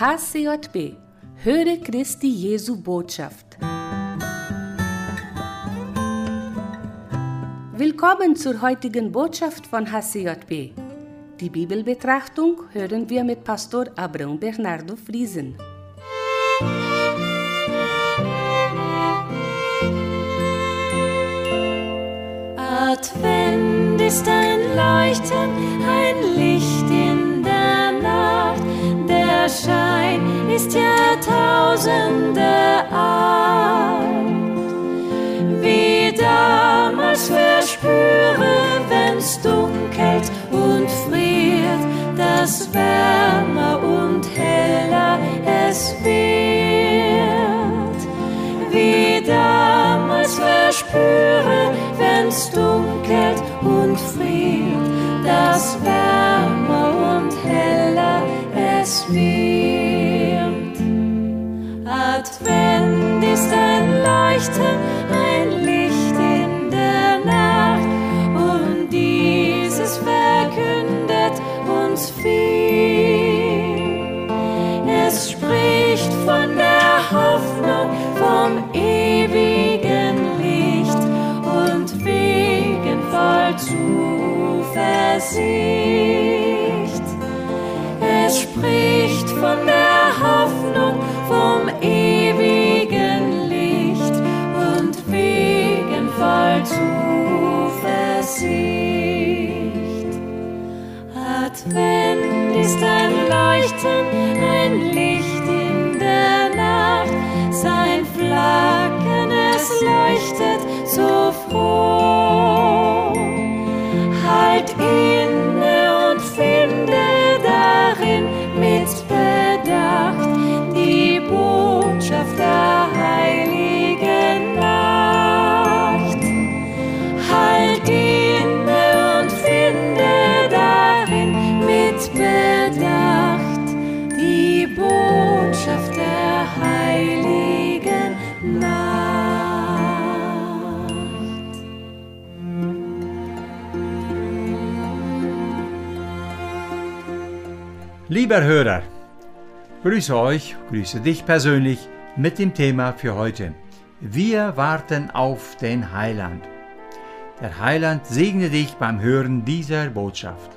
HCJB Höre Christi Jesu Botschaft. Willkommen zur heutigen Botschaft von HCJB. Die Bibelbetrachtung hören wir mit Pastor Abraham Bernardo Friesen. Advent ist ein Leuchten, ein Licht Schein ist Jahrtausende alt. Wie damals verspüre, wenn's dunkelt und friert, dass wärmer und heller es wird. Wie damals verspüre, wenn's dunkelt und friert, dass wärmer und heller es wird. Advent ist ein Leuchten, ein Licht in der Nacht und dieses verkündet uns viel. Es spricht von der Hoffnung, vom ewigen Licht und wegen voll Zuversicht. Es spricht von der Hoffnung, vom ewigen Licht und wegen voll Zuversicht. Advent ist ein Lieber Hörer, grüße euch, grüße dich persönlich mit dem Thema für heute. Wir warten auf den Heiland. Der Heiland segne dich beim Hören dieser Botschaft.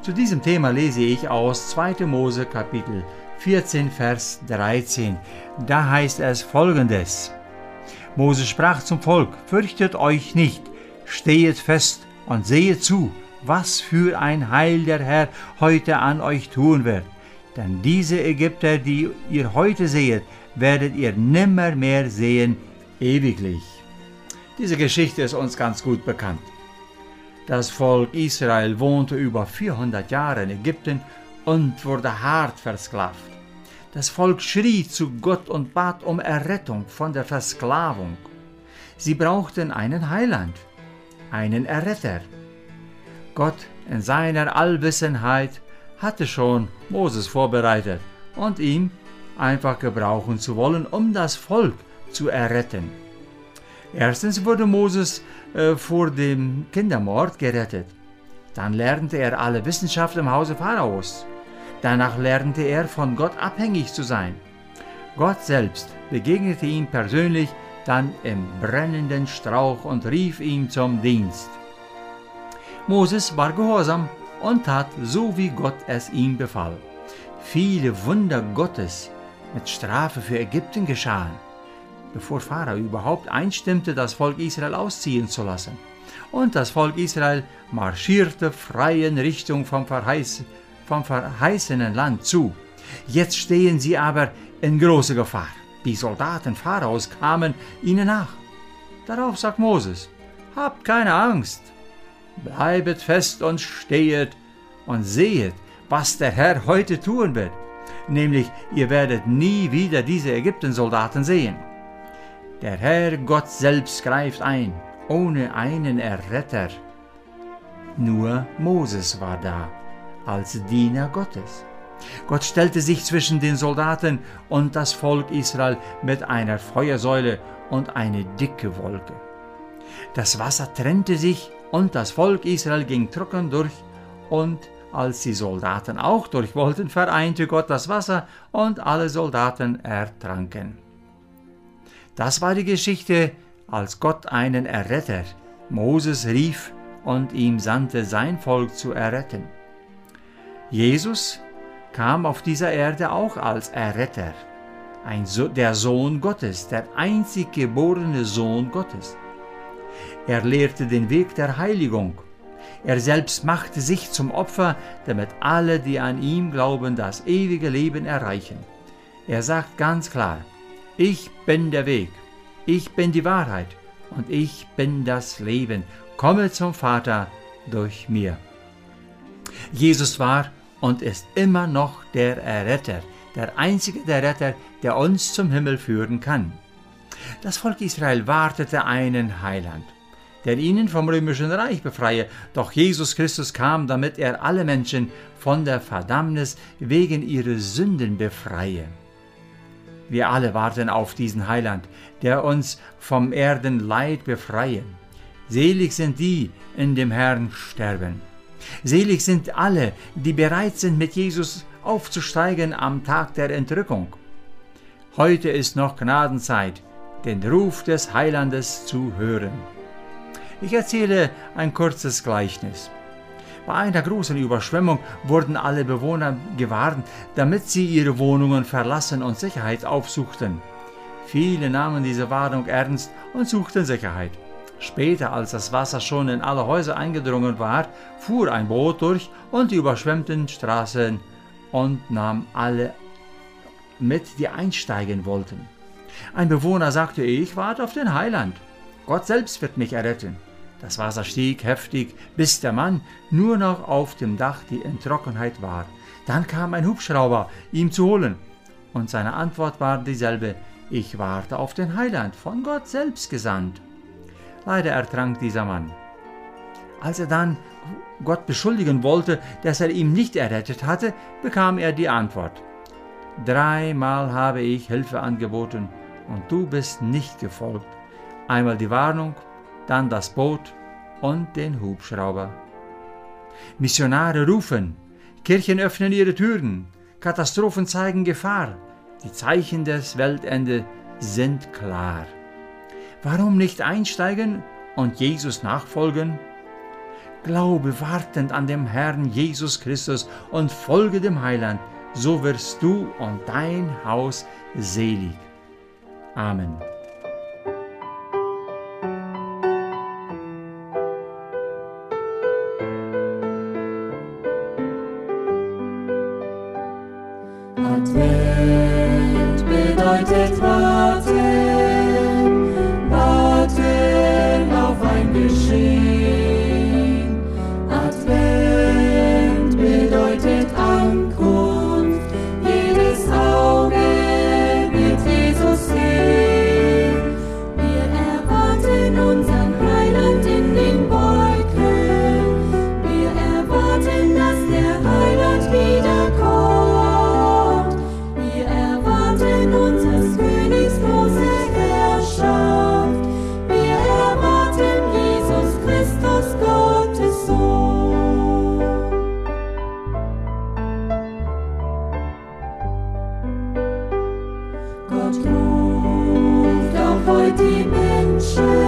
Zu diesem Thema lese ich aus 2. Mose Kapitel 14, Vers 13. Da heißt es folgendes. Mose sprach zum Volk, fürchtet euch nicht, stehet fest und sehet zu, was für ein Heil der Herr heute an euch tun wird. Denn diese Ägypter, die ihr heute seht, werdet ihr nimmer mehr sehen, ewiglich. Diese Geschichte ist uns ganz gut bekannt. Das Volk Israel wohnte über 400 Jahre in Ägypten und wurde hart versklavt. Das Volk schrie zu Gott und bat um Errettung von der Versklavung. Sie brauchten einen Heiland, einen Erretter. Gott in seiner Allwissenheit hatte schon Moses vorbereitet und ihn einfach gebrauchen zu wollen, um das Volk zu erretten. Erstens wurde Moses äh, vor dem Kindermord gerettet. Dann lernte er alle Wissenschaft im Hause Pharaos. Danach lernte er von Gott abhängig zu sein. Gott selbst begegnete ihm persönlich dann im brennenden Strauch und rief ihn zum Dienst. Moses war gehorsam und tat so, wie Gott es ihm befahl. Viele Wunder Gottes mit Strafe für Ägypten geschahen, bevor Pharao überhaupt einstimmte, das Volk Israel ausziehen zu lassen. Und das Volk Israel marschierte frei in Richtung vom, Verheiß, vom verheißenen Land zu. Jetzt stehen sie aber in großer Gefahr. Die Soldaten Pharaos kamen ihnen nach. Darauf sagt Moses, Habt keine Angst, bleibet fest und stehet und sehet, was der Herr heute tun wird. Nämlich, ihr werdet nie wieder diese Ägyptensoldaten sehen. Der Herr Gott selbst greift ein, ohne einen Erretter. Nur Moses war da, als Diener Gottes. Gott stellte sich zwischen den Soldaten und das Volk Israel mit einer Feuersäule und eine dicke Wolke. Das Wasser trennte sich und das Volk Israel ging trocken durch und als die Soldaten auch durch wollten, vereinte Gott das Wasser und alle Soldaten ertranken. Das war die Geschichte, als Gott einen Erretter, Moses, rief und ihm sandte, sein Volk zu erretten. Jesus kam auf dieser Erde auch als Erretter, ein so der Sohn Gottes, der einzig geborene Sohn Gottes. Er lehrte den Weg der Heiligung. Er selbst machte sich zum Opfer, damit alle, die an ihm glauben, das ewige Leben erreichen. Er sagt ganz klar, ich bin der Weg, ich bin die Wahrheit und ich bin das Leben. Komme zum Vater durch mir. Jesus war und ist immer noch der Erretter, der einzige der Retter, der uns zum Himmel führen kann. Das Volk Israel wartete einen Heiland, der ihnen vom römischen Reich befreie, doch Jesus Christus kam, damit er alle Menschen von der Verdammnis wegen ihrer Sünden befreie. Wir alle warten auf diesen Heiland, der uns vom Erdenleid befreie. Selig sind die, in dem Herrn sterben. Selig sind alle, die bereit sind, mit Jesus aufzusteigen am Tag der Entrückung. Heute ist noch Gnadenzeit, den Ruf des Heilandes zu hören. Ich erzähle ein kurzes Gleichnis. Bei einer großen Überschwemmung wurden alle Bewohner gewarnt, damit sie ihre Wohnungen verlassen und Sicherheit aufsuchten. Viele nahmen diese Warnung ernst und suchten Sicherheit. Später, als das Wasser schon in alle Häuser eingedrungen war, fuhr ein Boot durch und die überschwemmten Straßen und nahm alle mit, die einsteigen wollten. Ein Bewohner sagte, ich warte auf den Heiland. Gott selbst wird mich erretten. Das Wasser stieg heftig, bis der Mann nur noch auf dem Dach die Entrockenheit war. Dann kam ein Hubschrauber, ihm zu holen. Und seine Antwort war dieselbe, ich warte auf den Heiland, von Gott selbst gesandt. Leider ertrank dieser Mann. Als er dann Gott beschuldigen wollte, dass er ihn nicht errettet hatte, bekam er die Antwort. Dreimal habe ich Hilfe angeboten und du bist nicht gefolgt. Einmal die Warnung, dann das Boot und den Hubschrauber. Missionare rufen, Kirchen öffnen ihre Türen, Katastrophen zeigen Gefahr, die Zeichen des Weltendes sind klar. Warum nicht einsteigen und Jesus nachfolgen? Glaube wartend an dem Herrn Jesus Christus und folge dem Heiland, so wirst du und dein Haus selig. Amen. Auch